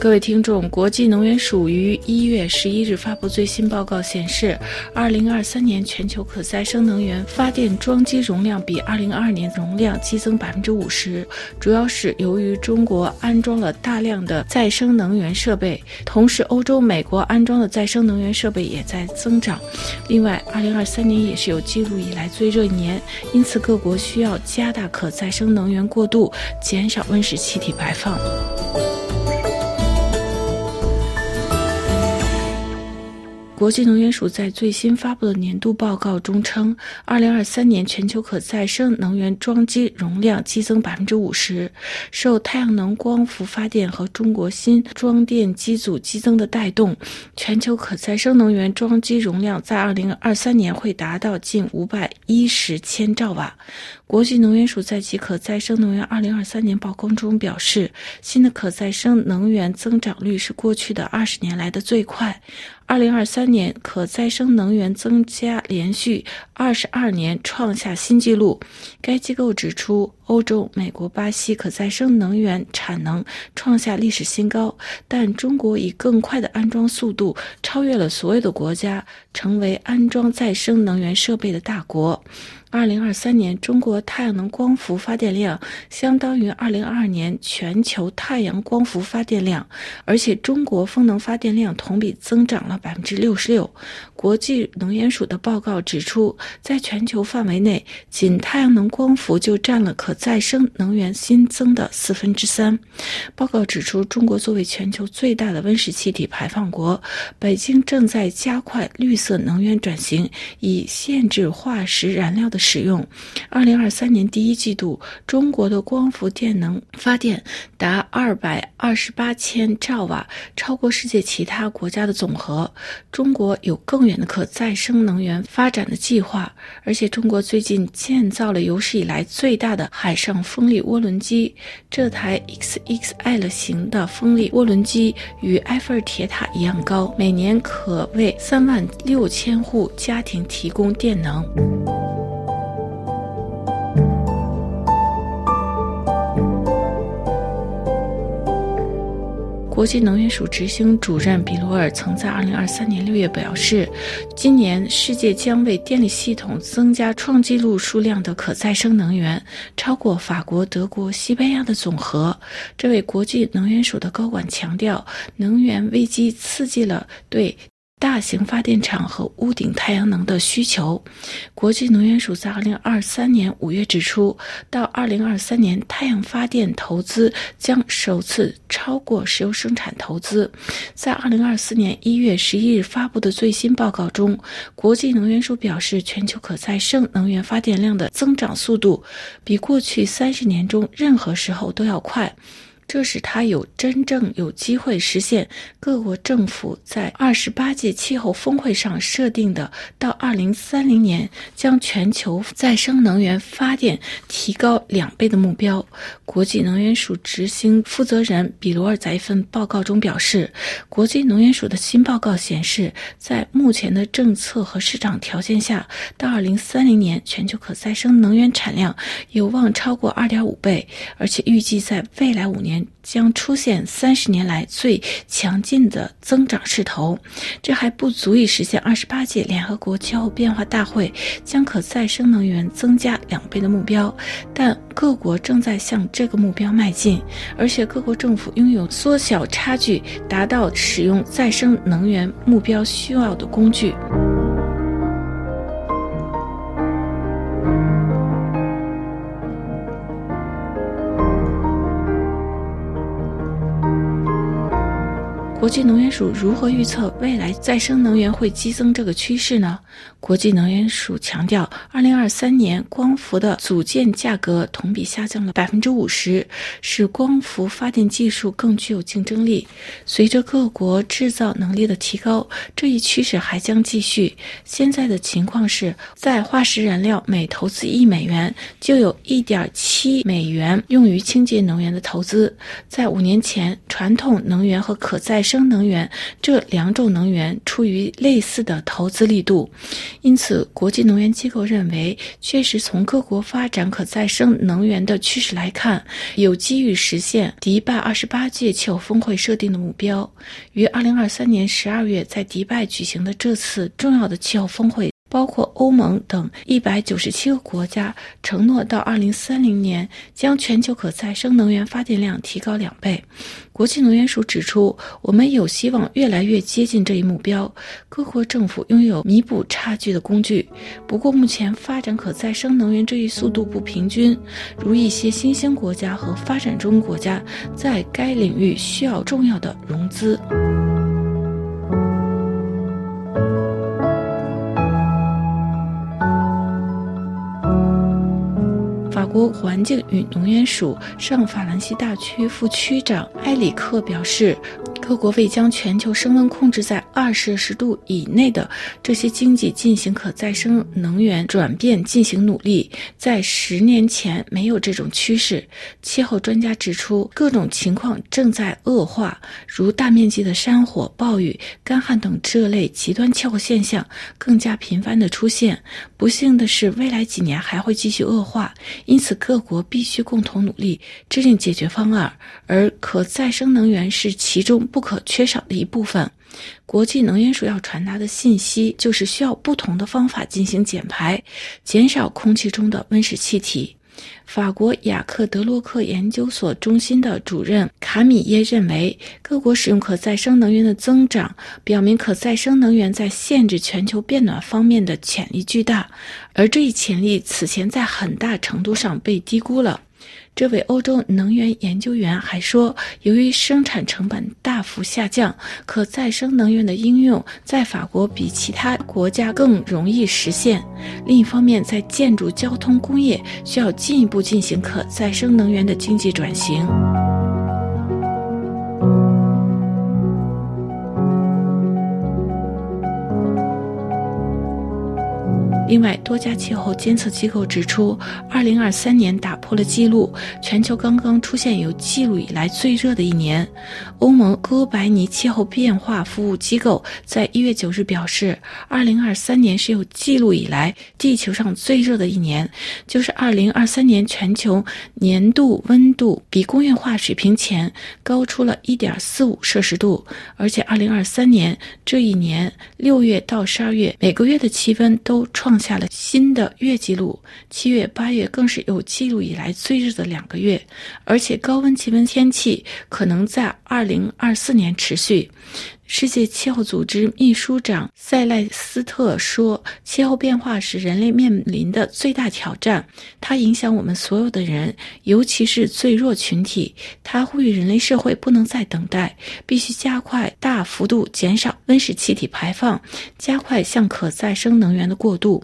各位听众，国际能源署于一月十一日发布最新报告显示，二零二三年全球可再生能源发电装机容量比二零二二年容量激增百分之五十，主要是由于中国安装了大量的再生能源设备，同时欧洲、美国安装的再生能源设备也在增长。另外，二零二三年也是有记录以来最热一年，因此各国需要加大可再生能源过渡，减少温室气体排放。国际能源署在最新发布的年度报告中称，二零二三年全球可再生能源装机容量激增百分之五十，受太阳能光伏发电和中国新装电机组激增的带动，全球可再生能源装机容量在二零二三年会达到近五百一十千兆瓦。国际能源署在其可再生能源二零二三年报告中表示，新的可再生能源增长率是过去的二十年来的最快。二零二三年可再生能源增加连续二十二年创下新纪录。该机构指出，欧洲、美国、巴西可再生能源产能创下历史新高，但中国以更快的安装速度超越了所有的国家，成为安装再生能源设备的大国。二零二三年，中国太阳能光伏发电量相当于二零二二年全球太阳光伏发电量，而且中国风能发电量同比增长了百分之六十六。国际能源署的报告指出，在全球范围内，仅太阳能光伏就占了可再生能源新增的四分之三。报告指出，中国作为全球最大的温室气体排放国，北京正在加快绿色能源转型，以限制化石燃料的。使用，二零二三年第一季度，中国的光伏电能发电达二百二十八千兆瓦，超过世界其他国家的总和。中国有更远的可再生能源发展的计划，而且中国最近建造了有史以来最大的海上风力涡轮机。这台 XXL 型的风力涡轮机与埃菲尔铁塔一样高，每年可为三万六千户家庭提供电能。国际能源署执行主任比罗尔曾在2023年6月表示，今年世界将为电力系统增加创纪录数量的可再生能源，超过法国、德国、西班牙的总和。这位国际能源署的高管强调，能源危机刺激了对。大型发电厂和屋顶太阳能的需求。国际能源署在二零二三年五月指出，到二零二三年，太阳发电投资将首次超过石油生产投资。在二零二四年一月十一日发布的最新报告中，国际能源署表示，全球可再生能源发电量的增长速度比过去三十年中任何时候都要快。这使他有真正有机会实现各国政府在二十八届气候峰会上设定的到二零三零年将全球再生能源发电提高两倍的目标。国际能源署执行负责人比罗尔在一份报告中表示，国际能源署的新报告显示，在目前的政策和市场条件下，到二零三零年全球可再生能源产量有望超过二点五倍，而且预计在未来五年将出现三十年来最强劲的增长势头，这还不足以实现二十八届联合国气候变化大会将可再生能源增加两倍的目标。但各国正在向这个目标迈进，而且各国政府拥有缩小差距、达到使用再生能源目标需要的工具。国际能源署如何预测未来再生能源会激增这个趋势呢？国际能源署强调，二零二三年光伏的组件价格同比下降了百分之五十，使光伏发电技术更具有竞争力。随着各国制造能力的提高，这一趋势还将继续。现在的情况是，在化石燃料每投资一美元，就有一点七美元用于清洁能源的投资。在五年前，传统能源和可再生能源这两种能源出于类似的投资力度，因此，国际能源机构认为，确实从各国发展可再生能源的趋势来看，有机遇实现迪拜二十八届气候峰会设定的目标。于二零二三年十二月在迪拜举行的这次重要的气候峰会。包括欧盟等一百九十七个国家承诺到二零三零年将全球可再生能源发电量提高两倍。国际能源署指出，我们有希望越来越接近这一目标。各国政府拥有弥补差距的工具，不过目前发展可再生能源这一速度不平均，如一些新兴国家和发展中国家在该领域需要重要的融资。国环境与能源署上法兰西大区副区长埃里克表示。各国为将全球升温控制在二摄氏度以内的这些经济进行可再生能源转变进行努力，在十年前没有这种趋势。气候专家指出，各种情况正在恶化，如大面积的山火、暴雨、干旱等这类极端气候现象更加频繁地出现。不幸的是，未来几年还会继续恶化，因此各国必须共同努力制定解决方案，而可再生能源是其中。不不可缺少的一部分。国际能源署要传达的信息就是需要不同的方法进行减排，减少空气中的温室气体。法国雅克德洛克研究所中心的主任卡米耶认为，各国使用可再生能源的增长，表明可再生能源在限制全球变暖方面的潜力巨大，而这一潜力此前在很大程度上被低估了。这位欧洲能源研究员还说，由于生产成本大幅下降，可再生能源的应用在法国比其他国家更容易实现。另一方面，在建筑、交通、工业需要进一步进行可再生能源的经济转型。另外，多家气候监测机构指出，2023年打破了记录，全球刚刚出现有记录以来最热的一年。欧盟哥白尼气候变化服务机构在1月9日表示，2023年是有记录以来地球上最热的一年，就是2023年全球年度温度比工业化水平前高出了一点四五摄氏度，而且2023年这一年6月到12月每个月的气温都创。下了新的月记录，七月、八月更是有记录以来最热的两个月，而且高温气温天气可能在二零二四年持续。世界气候组织秘书长塞赖斯特说：“气候变化是人类面临的最大挑战，它影响我们所有的人，尤其是最弱群体。他呼吁人类社会不能再等待，必须加快大幅度减少温室气体排放，加快向可再生能源的过渡。”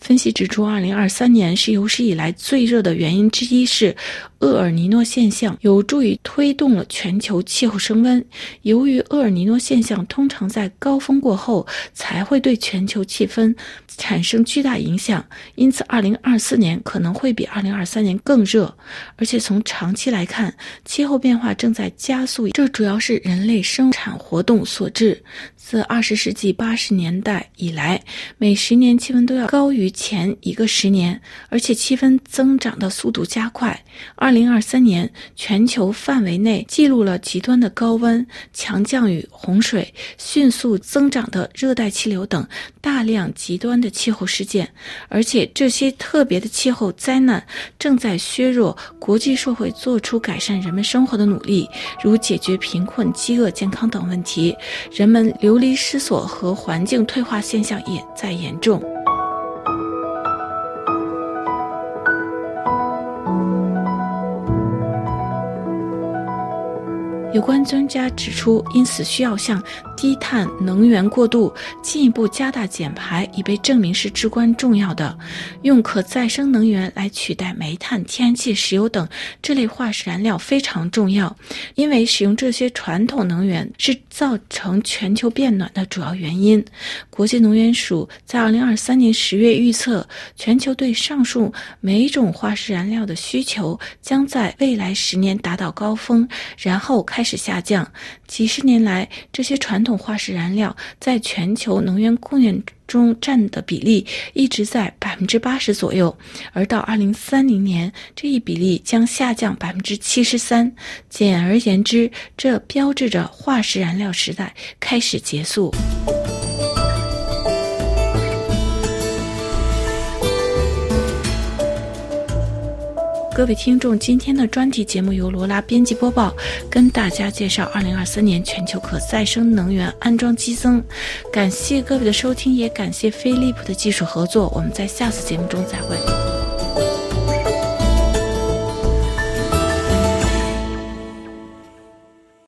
分析指出，二零二三年是有史以来最热的原因之一是厄尔尼诺现象，有助于推动了全球气候升温。由于厄尔尼诺现象通常在高峰过后才会对全球气氛产生巨大影响，因此二零二四年可能会比二零二三年更热。而且从长期来看，气候变化正在加速，这主要是人类生产活动所致。自二十世纪八十年代以来，每十年气温都要高于前一个十年，而且气温增长的速度加快。二零二三年，全球范围内记录了极端的高温、强降雨、洪水、迅速增长的热带气流等大量极端的气候事件，而且这些特别的气候灾难正在削弱国际社会做出改善人们生活的努力，如解决贫困、饥饿、健康等问题。人们流。流离失所和环境退化现象也在严重。有关专家指出，因此需要向低碳能源过渡，进一步加大减排，已被证明是至关重要的。用可再生能源来取代煤炭、天然气、石油等这类化石燃料非常重要，因为使用这些传统能源是造成全球变暖的主要原因。国际能源署在二零二三年十月预测，全球对上述每种化石燃料的需求将在未来十年达到高峰，然后开。是下降。几十年来，这些传统化石燃料在全球能源供应中占的比例一直在百分之八十左右，而到二零三零年，这一比例将下降百分之七十三。简而言之，这标志着化石燃料时代开始结束。各位听众，今天的专题节目由罗拉编辑播报，跟大家介绍二零二三年全球可再生能源安装激增。感谢各位的收听，也感谢飞利浦的技术合作。我们在下次节目中再会。